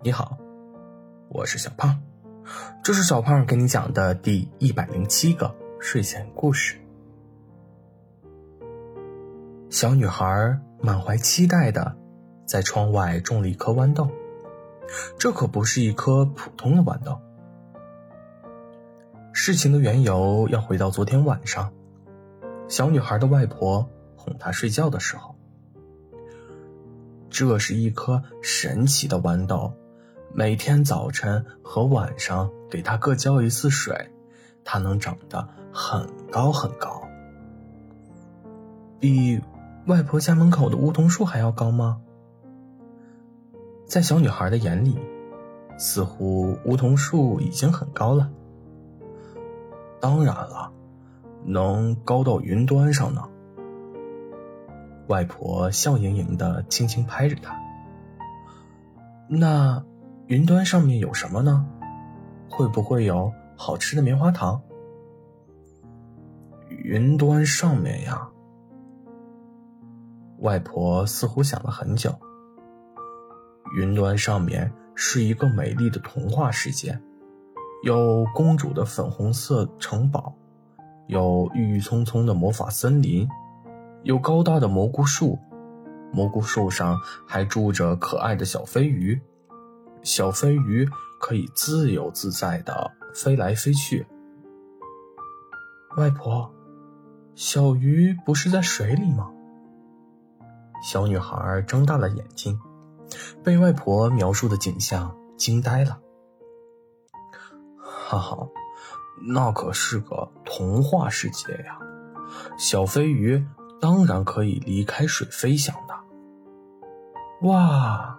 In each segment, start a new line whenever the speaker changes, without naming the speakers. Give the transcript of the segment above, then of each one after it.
你好，我是小胖，这是小胖给你讲的第一百零七个睡前故事。小女孩满怀期待的在窗外种了一颗豌豆，这可不是一颗普通的豌豆。事情的缘由要回到昨天晚上，小女孩的外婆哄她睡觉的时候，这是一颗神奇的豌豆。每天早晨和晚上给它各浇一次水，它能长得很高很高，比外婆家门口的梧桐树还要高吗？在小女孩的眼里，似乎梧桐树已经很高了。当然了，能高到云端上呢。外婆笑盈盈的轻轻拍着它。那。云端上面有什么呢？会不会有好吃的棉花糖？云端上面呀，外婆似乎想了很久。云端上面是一个美丽的童话世界，有公主的粉红色城堡，有郁郁葱葱的魔法森林，有高大的蘑菇树，蘑菇树上还住着可爱的小飞鱼。小飞鱼可以自由自在的飞来飞去。外婆，小鱼不是在水里吗？小女孩睁大了眼睛，被外婆描述的景象惊呆了。哈哈，那可是个童话世界呀！小飞鱼当然可以离开水飞翔的。哇！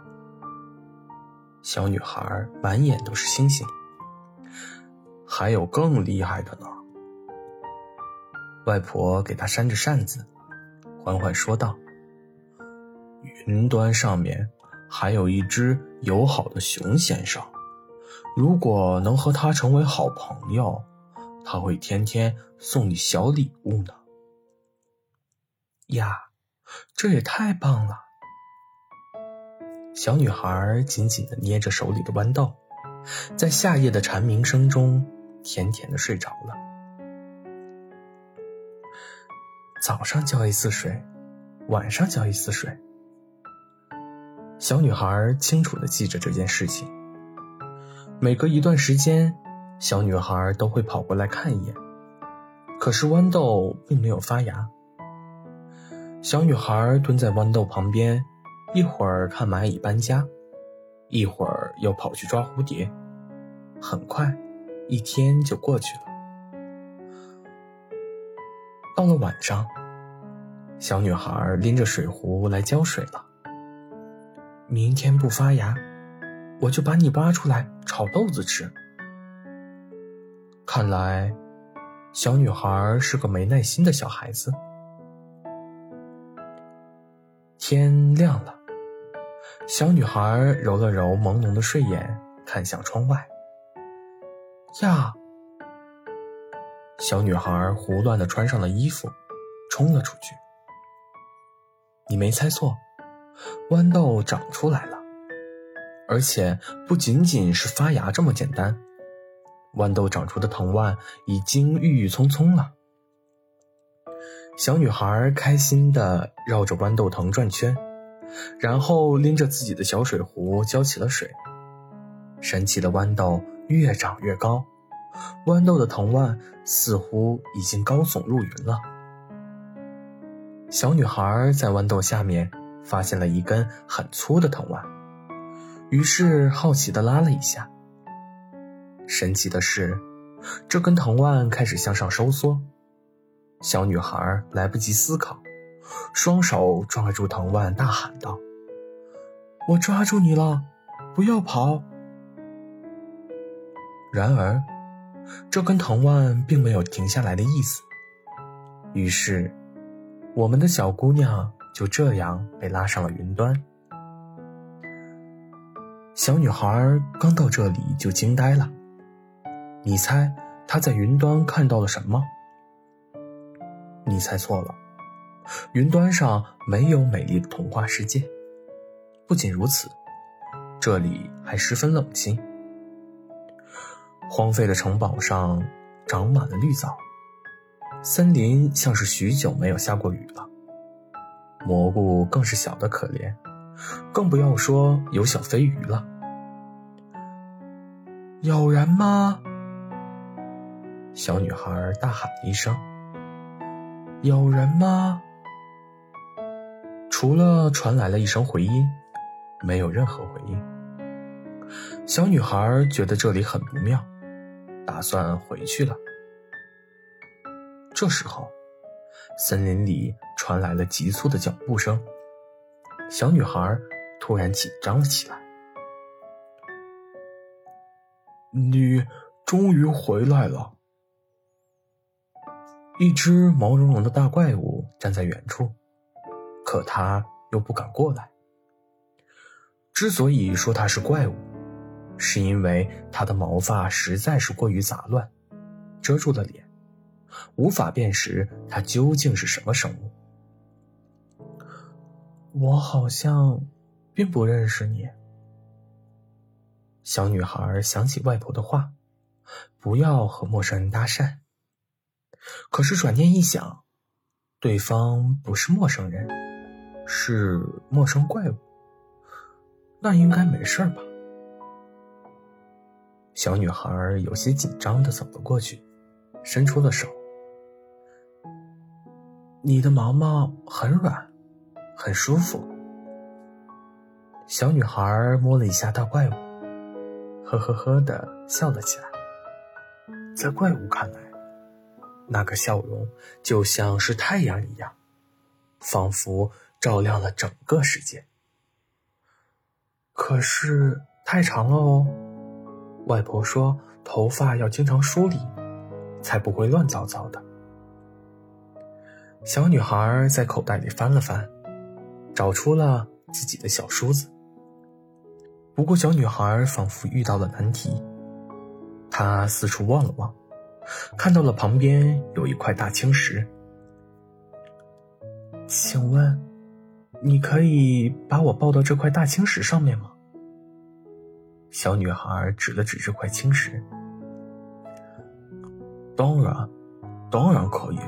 小女孩满眼都是星星，还有更厉害的呢。外婆给她扇着扇子，缓缓说道：“云端上面还有一只友好的熊先生，如果能和他成为好朋友，他会天天送你小礼物呢。”呀，这也太棒了！小女孩紧紧地捏着手里的豌豆，在夏夜的蝉鸣声中，甜甜地睡着了。早上浇一次水，晚上浇一次水。小女孩清楚地记着这件事情。每隔一段时间，小女孩都会跑过来看一眼，可是豌豆并没有发芽。小女孩蹲在豌豆旁边。一会儿看蚂蚁搬家，一会儿又跑去抓蝴蝶。很快，一天就过去了。到了晚上，小女孩拎着水壶来浇水了。明天不发芽，我就把你挖出来炒豆子吃。看来，小女孩是个没耐心的小孩子。天亮了。小女孩揉了揉朦胧的睡眼，看向窗外。呀！小女孩胡乱的穿上了衣服，冲了出去。你没猜错，豌豆长出来了，而且不仅仅是发芽这么简单。豌豆长出的藤蔓已经郁郁葱葱了。小女孩开心的绕着豌豆藤转圈。然后拎着自己的小水壶浇起了水。神奇的豌豆越长越高，豌豆的藤蔓似乎已经高耸入云了。小女孩在豌豆下面发现了一根很粗的藤蔓，于是好奇地拉了一下。神奇的是，这根藤蔓开始向上收缩。小女孩来不及思考。双手抓住藤蔓，大喊道：“我抓住你了，不要跑！”然而，这根藤蔓并没有停下来的意思。于是，我们的小姑娘就这样被拉上了云端。小女孩刚到这里就惊呆了。你猜她在云端看到了什么？你猜错了。云端上没有美丽的童话世界。不仅如此，这里还十分冷清。荒废的城堡上长满了绿藻，森林像是许久没有下过雨了。蘑菇更是小的可怜，更不要说有小飞鱼了。有人吗？小女孩大喊一声：“有人吗？”除了传来了一声回音，没有任何回应。小女孩觉得这里很不妙，打算回去了。这时候，森林里传来了急促的脚步声。小女孩突然紧张了起来。“你终于回来了！”一只毛茸茸的大怪物站在远处。可他又不敢过来。之所以说他是怪物，是因为他的毛发实在是过于杂乱，遮住了脸，无法辨识他究竟是什么生物。我好像并不认识你。小女孩想起外婆的话，不要和陌生人搭讪。可是转念一想，对方不是陌生人。是陌生怪物，那应该没事吧？小女孩有些紧张的走了过去，伸出了手。你的毛毛很软，很舒服。小女孩摸了一下大怪物，呵呵呵的笑了起来。在怪物看来，那个笑容就像是太阳一样，仿佛。照亮了整个世界。可是太长了哦，外婆说头发要经常梳理，才不会乱糟糟的。小女孩在口袋里翻了翻，找出了自己的小梳子。不过小女孩仿佛遇到了难题，她四处望了望，看到了旁边有一块大青石。请问？你可以把我抱到这块大青石上面吗？小女孩指了指这块青石。当然，当然可以。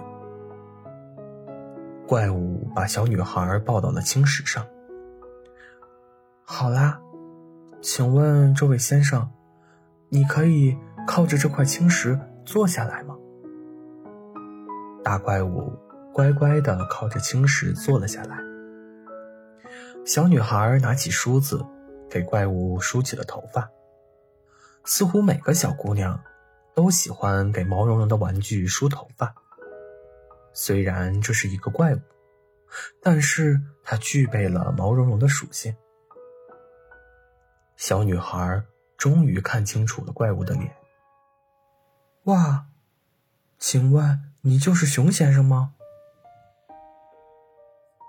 怪物把小女孩抱到了青石上。好啦，请问这位先生，你可以靠着这块青石坐下来吗？大怪物乖乖的靠着青石坐了下来。小女孩拿起梳子，给怪物梳起了头发。似乎每个小姑娘都喜欢给毛茸茸的玩具梳头发。虽然这是一个怪物，但是它具备了毛茸茸的属性。小女孩终于看清楚了怪物的脸。哇，请问你就是熊先生吗？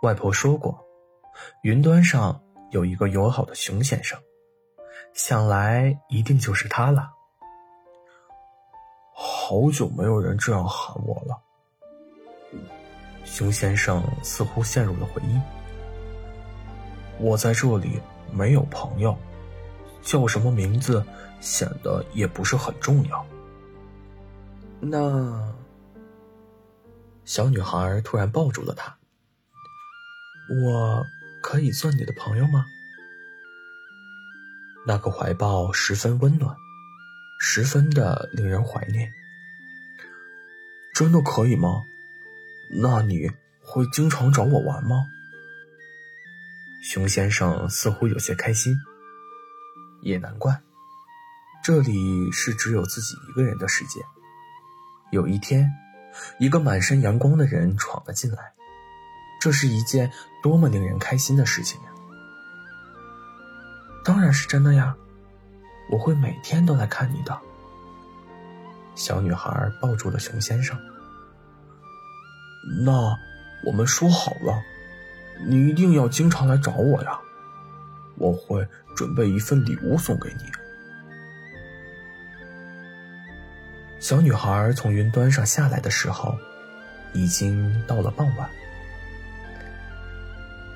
外婆说过。云端上有一个友好的熊先生，想来一定就是他了。好久没有人这样喊我了。熊先生似乎陷入了回忆。我在这里没有朋友，叫什么名字显得也不是很重要。那小女孩突然抱住了他。我。可以做你的朋友吗？那个怀抱十分温暖，十分的令人怀念。真的可以吗？那你会经常找我玩吗？熊先生似乎有些开心。也难怪，这里是只有自己一个人的世界。有一天，一个满身阳光的人闯了进来。这是一件多么令人开心的事情呀！当然是真的呀，我会每天都来看你的。小女孩抱住了熊先生。那我们说好了，你一定要经常来找我呀！我会准备一份礼物送给你。小女孩从云端上下来的时候，已经到了傍晚。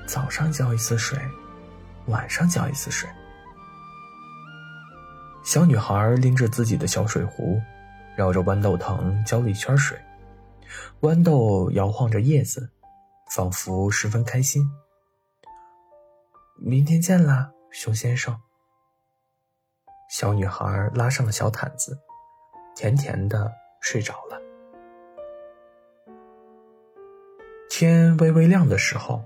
早上浇一次水，晚上浇一次水，小女孩拎着自己的小水壶，绕着豌豆藤浇了一圈水，豌豆摇晃着叶子，仿佛十分开心。明天见啦，熊先生。小女孩拉上了小毯子，甜甜的睡着了。天微微亮的时候，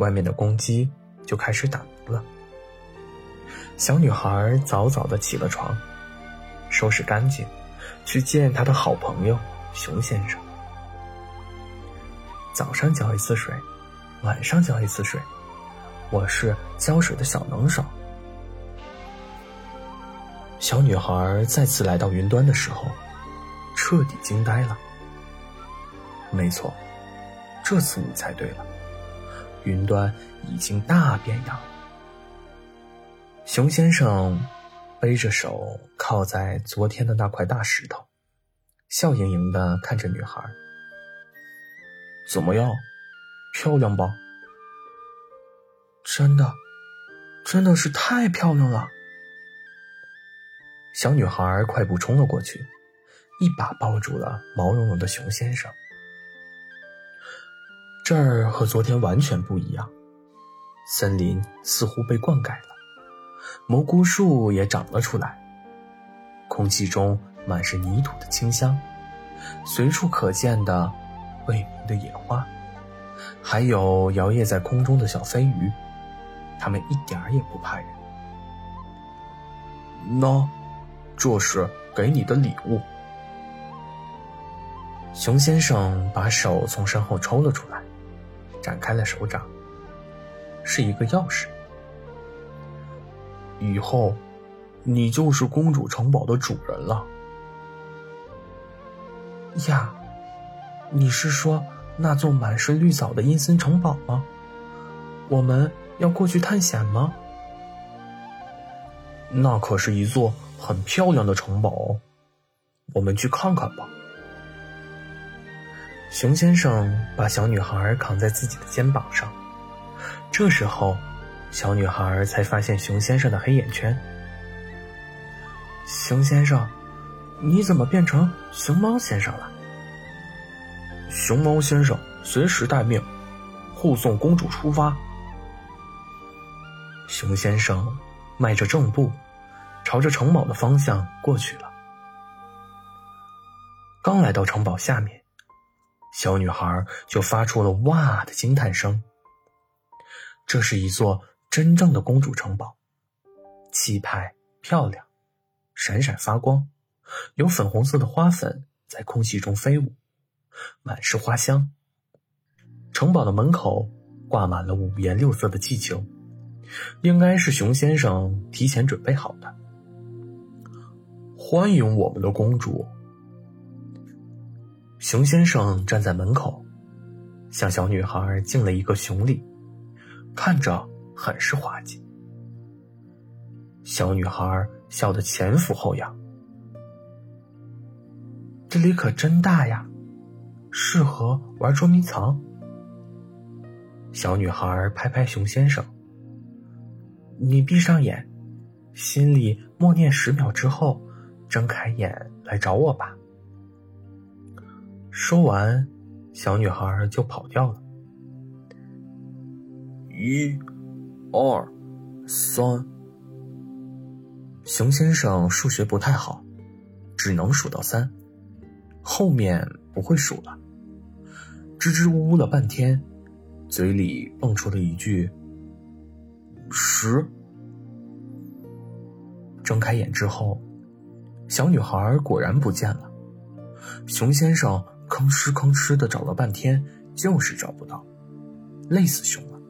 外面的公鸡就开始打鸣了。小女孩早早的起了床，收拾干净，去见她的好朋友熊先生。早上浇一次水，晚上浇一次水，我是浇水的小能手。小女孩再次来到云端的时候，彻底惊呆了。没错。这次你猜对了，云端已经大变样。熊先生背着手靠在昨天的那块大石头，笑盈盈的看着女孩。怎么样，漂亮吧？真的，真的是太漂亮了。小女孩快步冲了过去，一把抱住了毛茸茸的熊先生。这儿和昨天完全不一样，森林似乎被灌溉了，蘑菇树也长了出来，空气中满是泥土的清香，随处可见的未名的野花，还有摇曳在空中的小飞鱼，它们一点儿也不怕人。喏，这是给你的礼物。熊先生把手从身后抽了出来。展开了手掌，是一个钥匙。以后，你就是公主城堡的主人了。呀，你是说那座满是绿藻的阴森城堡吗？我们要过去探险吗？那可是一座很漂亮的城堡哦，我们去看看吧。熊先生把小女孩扛在自己的肩膀上，这时候，小女孩才发现熊先生的黑眼圈。熊先生，你怎么变成熊猫先生了？熊猫先生随时待命，护送公主出发。熊先生迈着正步，朝着城堡的方向过去了。刚来到城堡下面。小女孩就发出了“哇”的惊叹声。这是一座真正的公主城堡，气派漂亮，闪闪发光，有粉红色的花粉在空气中飞舞，满是花香。城堡的门口挂满了五颜六色的气球，应该是熊先生提前准备好的。欢迎我们的公主。熊先生站在门口，向小女孩敬了一个熊礼，看着很是滑稽。小女孩笑得前俯后仰。这里可真大呀，适合玩捉迷藏。小女孩拍拍熊先生：“你闭上眼，心里默念十秒之后，睁开眼来找我吧。”说完，小女孩就跑掉了。一、二、三。熊先生数学不太好，只能数到三，后面不会数了。支支吾吾了半天，嘴里蹦出了一句：“十。”睁开眼之后，小女孩果然不见了。熊先生。吭哧吭哧的找了半天，就是找不到，累死熊了。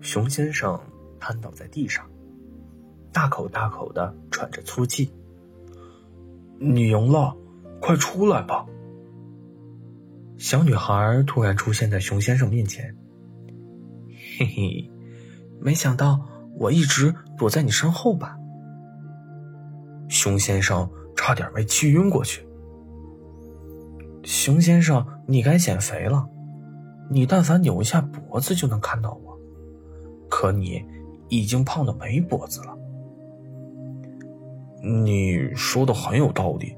熊先生瘫倒在地上，大口大口的喘着粗气。你赢了，快出来吧！小女孩突然出现在熊先生面前。嘿嘿，没想到我一直躲在你身后吧？熊先生差点没气晕过去。熊先生，你该减肥了。你但凡扭一下脖子就能看到我，可你已经胖的没脖子了。你说的很有道理。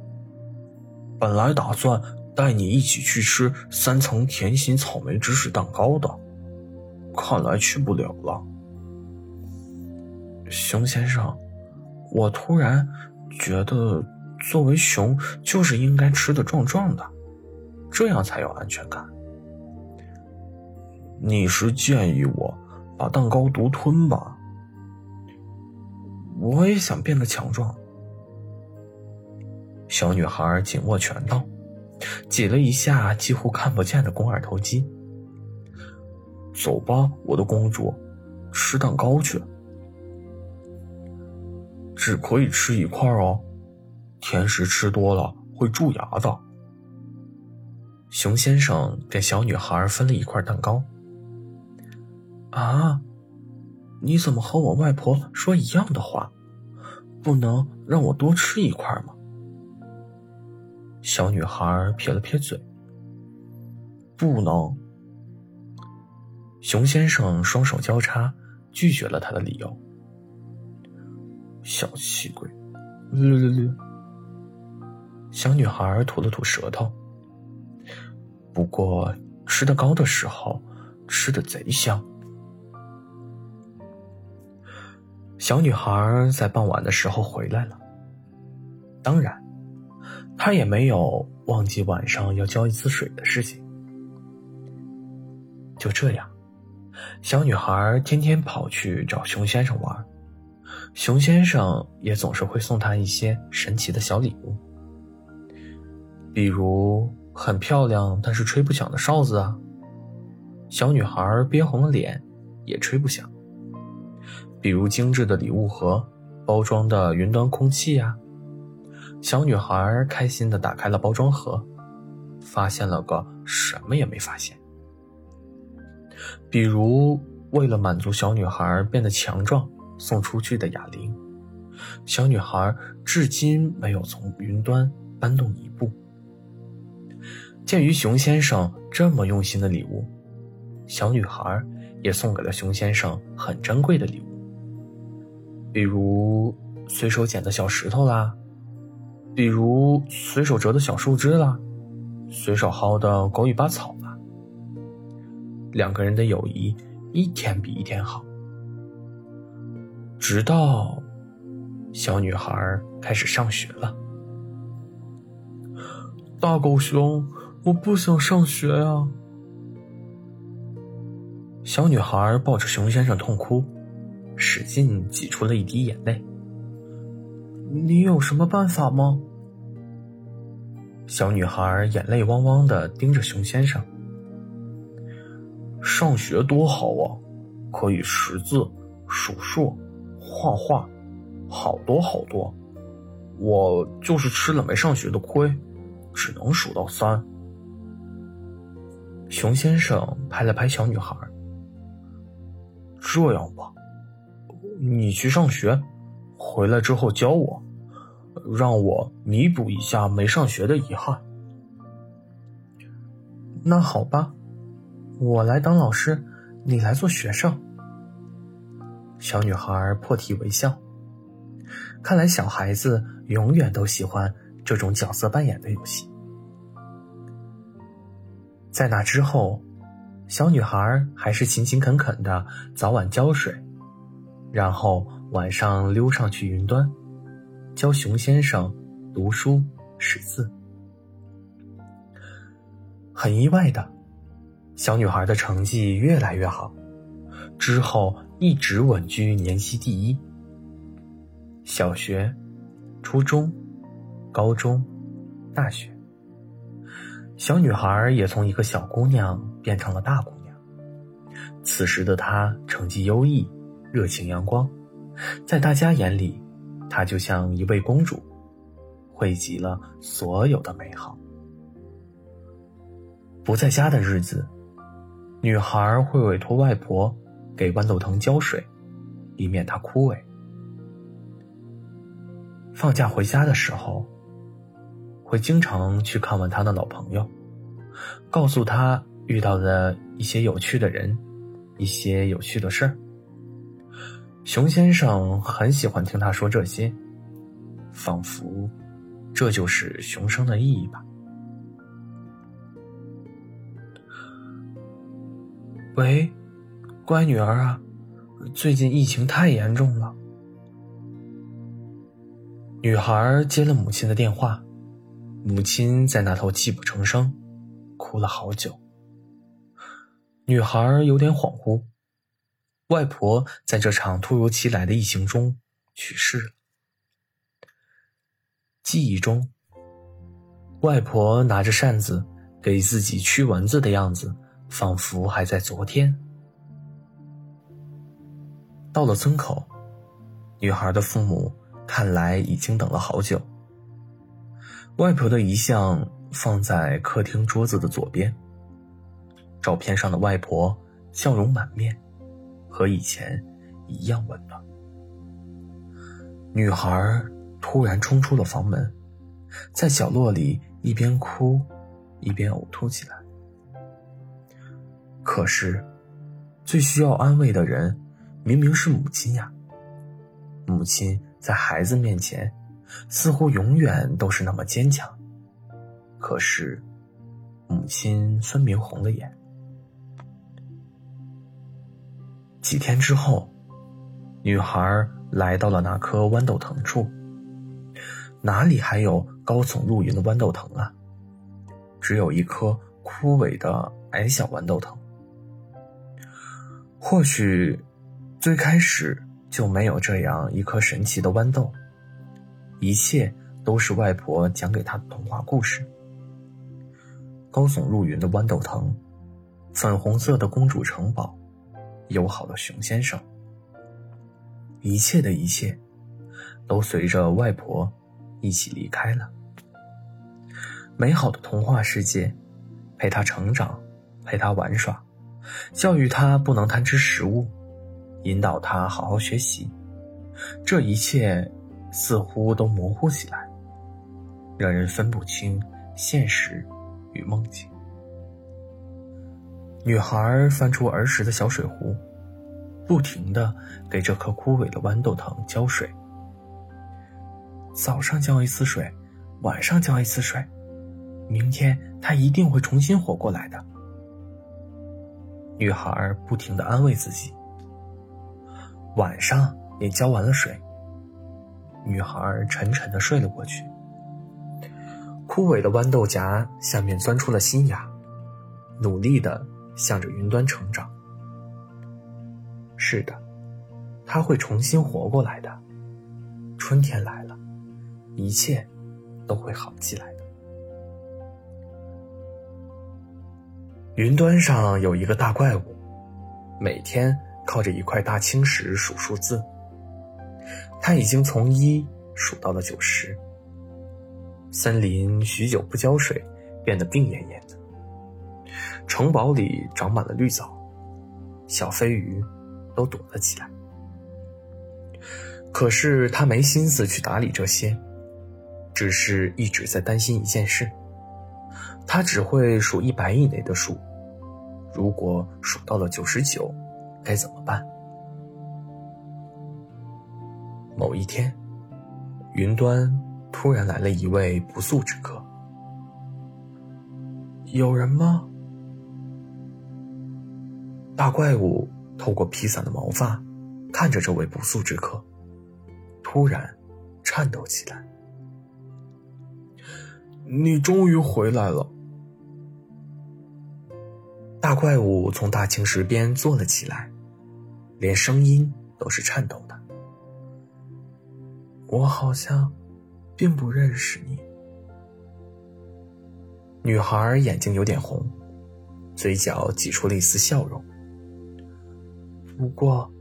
本来打算带你一起去吃三层甜心草莓芝士蛋糕的，看来去不了了。熊先生，我突然觉得，作为熊就是应该吃的壮壮的，这样才有安全感。你是建议我把蛋糕独吞吧？我也想变得强壮。小女孩紧握拳头，挤了一下几乎看不见的肱二头肌。走吧，我的公主，吃蛋糕去。只可以吃一块哦，甜食吃多了会蛀牙的。熊先生给小女孩分了一块蛋糕。啊，你怎么和我外婆说一样的话？不能让我多吃一块吗？小女孩撇了撇嘴。不能。熊先生双手交叉，拒绝了他的理由。小气鬼，略略略。小女孩吐了吐舌头。不过吃的高的时候，吃的贼香。小女孩在傍晚的时候回来了。当然，她也没有忘记晚上要浇一次水的事情。就这样，小女孩天天跑去找熊先生玩，熊先生也总是会送她一些神奇的小礼物，比如很漂亮但是吹不响的哨子啊。小女孩憋红了脸，也吹不响。比如精致的礼物盒，包装的云端空气呀。小女孩开心的打开了包装盒，发现了个什么也没发现。比如为了满足小女孩变得强壮，送出去的哑铃，小女孩至今没有从云端搬动一步。鉴于熊先生这么用心的礼物，小女孩也送给了熊先生很珍贵的礼物。比如随手捡的小石头啦，比如随手折的小树枝啦，随手薅的狗尾巴草啦。两个人的友谊一天比一天好，直到小女孩开始上学了。大狗熊，我不想上学呀！小女孩抱着熊先生痛哭。使劲挤出了一滴眼泪。你有什么办法吗？小女孩眼泪汪汪的盯着熊先生。上学多好啊，可以识字、数数、画画，好多好多。我就是吃了没上学的亏，只能数到三。熊先生拍了拍小女孩。这样吧。你去上学，回来之后教我，让我弥补一下没上学的遗憾。那好吧，我来当老师，你来做学生。小女孩破涕为笑。看来小孩子永远都喜欢这种角色扮演的游戏。在那之后，小女孩还是勤勤恳恳的早晚浇水。然后晚上溜上去云端，教熊先生读书识字。很意外的，小女孩的成绩越来越好，之后一直稳居年级第一。小学、初中、高中、大学，小女孩也从一个小姑娘变成了大姑娘。此时的她成绩优异。热情阳光，在大家眼里，她就像一位公主，汇集了所有的美好。不在家的日子，女孩会委托外婆给豌豆藤浇水，以免它枯萎。放假回家的时候，会经常去看望他的老朋友，告诉他遇到的一些有趣的人，一些有趣的事儿。熊先生很喜欢听他说这些，仿佛这就是熊生的意义吧。喂，乖女儿啊，最近疫情太严重了。女孩接了母亲的电话，母亲在那头泣不成声，哭了好久。女孩有点恍惚，外婆在这场突如其来的疫情中去世了。记忆中，外婆拿着扇子给自己驱蚊子的样子。仿佛还在昨天。到了村口，女孩的父母看来已经等了好久。外婆的遗像放在客厅桌子的左边。照片上的外婆笑容满面，和以前一样温暖。女孩突然冲出了房门，在角落里一边哭，一边呕吐起来。可是，最需要安慰的人，明明是母亲呀。母亲在孩子面前，似乎永远都是那么坚强。可是，母亲分明红了眼。几天之后，女孩来到了那棵豌豆藤处。哪里还有高耸入云的豌豆藤啊？只有一棵枯萎的矮小豌豆藤。或许，最开始就没有这样一颗神奇的豌豆。一切都是外婆讲给他的童话故事。高耸入云的豌豆藤，粉红色的公主城堡，友好的熊先生。一切的一切，都随着外婆一起离开了。美好的童话世界，陪他成长，陪他玩耍。教育他不能贪吃食物，引导他好好学习，这一切似乎都模糊起来，让人分不清现实与梦境。女孩翻出儿时的小水壶，不停的给这棵枯萎的豌豆藤浇水。早上浇一次水，晚上浇一次水，明天它一定会重新活过来的。女孩不停的安慰自己。晚上也浇完了水，女孩沉沉的睡了过去。枯萎的豌豆荚下面钻出了新芽，努力的向着云端成长。是的，它会重新活过来的。春天来了，一切都会好起来的。云端上有一个大怪物，每天靠着一块大青石数数字。他已经从一数到了九十。森林许久不浇水，变得病恹恹的。城堡里长满了绿藻，小飞鱼都躲了起来。可是他没心思去打理这些，只是一直在担心一件事。他只会数一百以内的数，如果数到了九十九，该怎么办？某一天，云端突然来了一位不速之客。有人吗？大怪物透过披散的毛发，看着这位不速之客，突然颤抖起来。你终于回来了。大怪物从大青石边坐了起来，连声音都是颤抖的。我好像并不认识你。女孩眼睛有点红，嘴角挤出了一丝笑容。不过，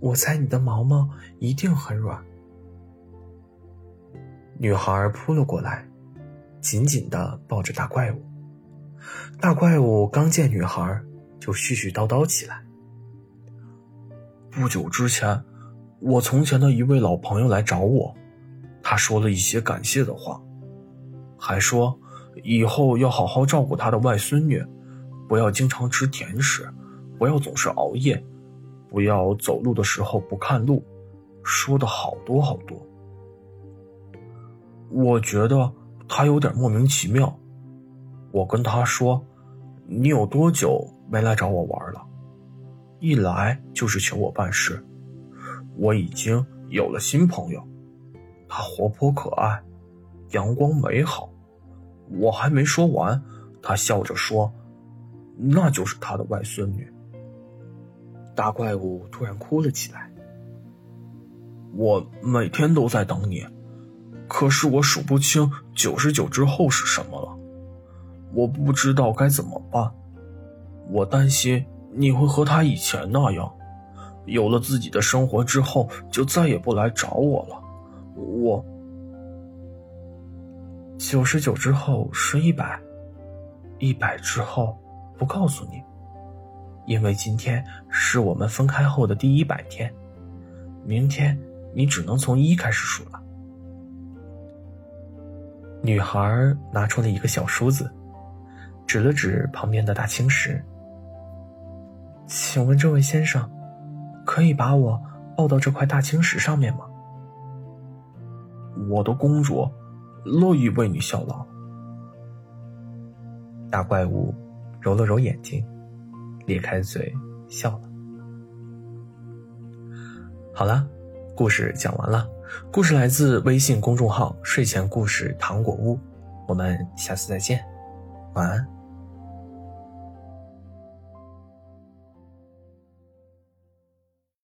我猜你的毛毛一定很软。女孩扑了过来。紧紧的抱着大怪物，大怪物刚见女孩，就絮絮叨叨起来。不久之前，我从前的一位老朋友来找我，他说了一些感谢的话，还说以后要好好照顾他的外孙女，不要经常吃甜食，不要总是熬夜，不要走路的时候不看路，说的好多好多。我觉得他有点莫名其妙。我跟他说：“你有多久没来找我玩了？一来就是求我办事。我已经有了新朋友，她活泼可爱，阳光美好。”我还没说完，他笑着说：“那就是他的外孙女。”大怪物突然哭了起来。我每天都在等你，可是我数不清九十九之后是什么了，我不知道该怎么办。我担心你会和他以前那样，有了自己的生活之后就再也不来找我了。我。九十九之后是一百，一百之后不告诉你，因为今天是我们分开后的第一百天，明天你只能从一开始数了。女孩拿出了一个小梳子，指了指旁边的大青石，请问这位先生，可以把我抱到这块大青石上面吗？我的公主。乐意为你效劳。大怪物揉了揉眼睛，咧开嘴笑了。好了，故事讲完了。故事来自微信公众号“睡前故事糖果屋”，我们下次再见，晚安。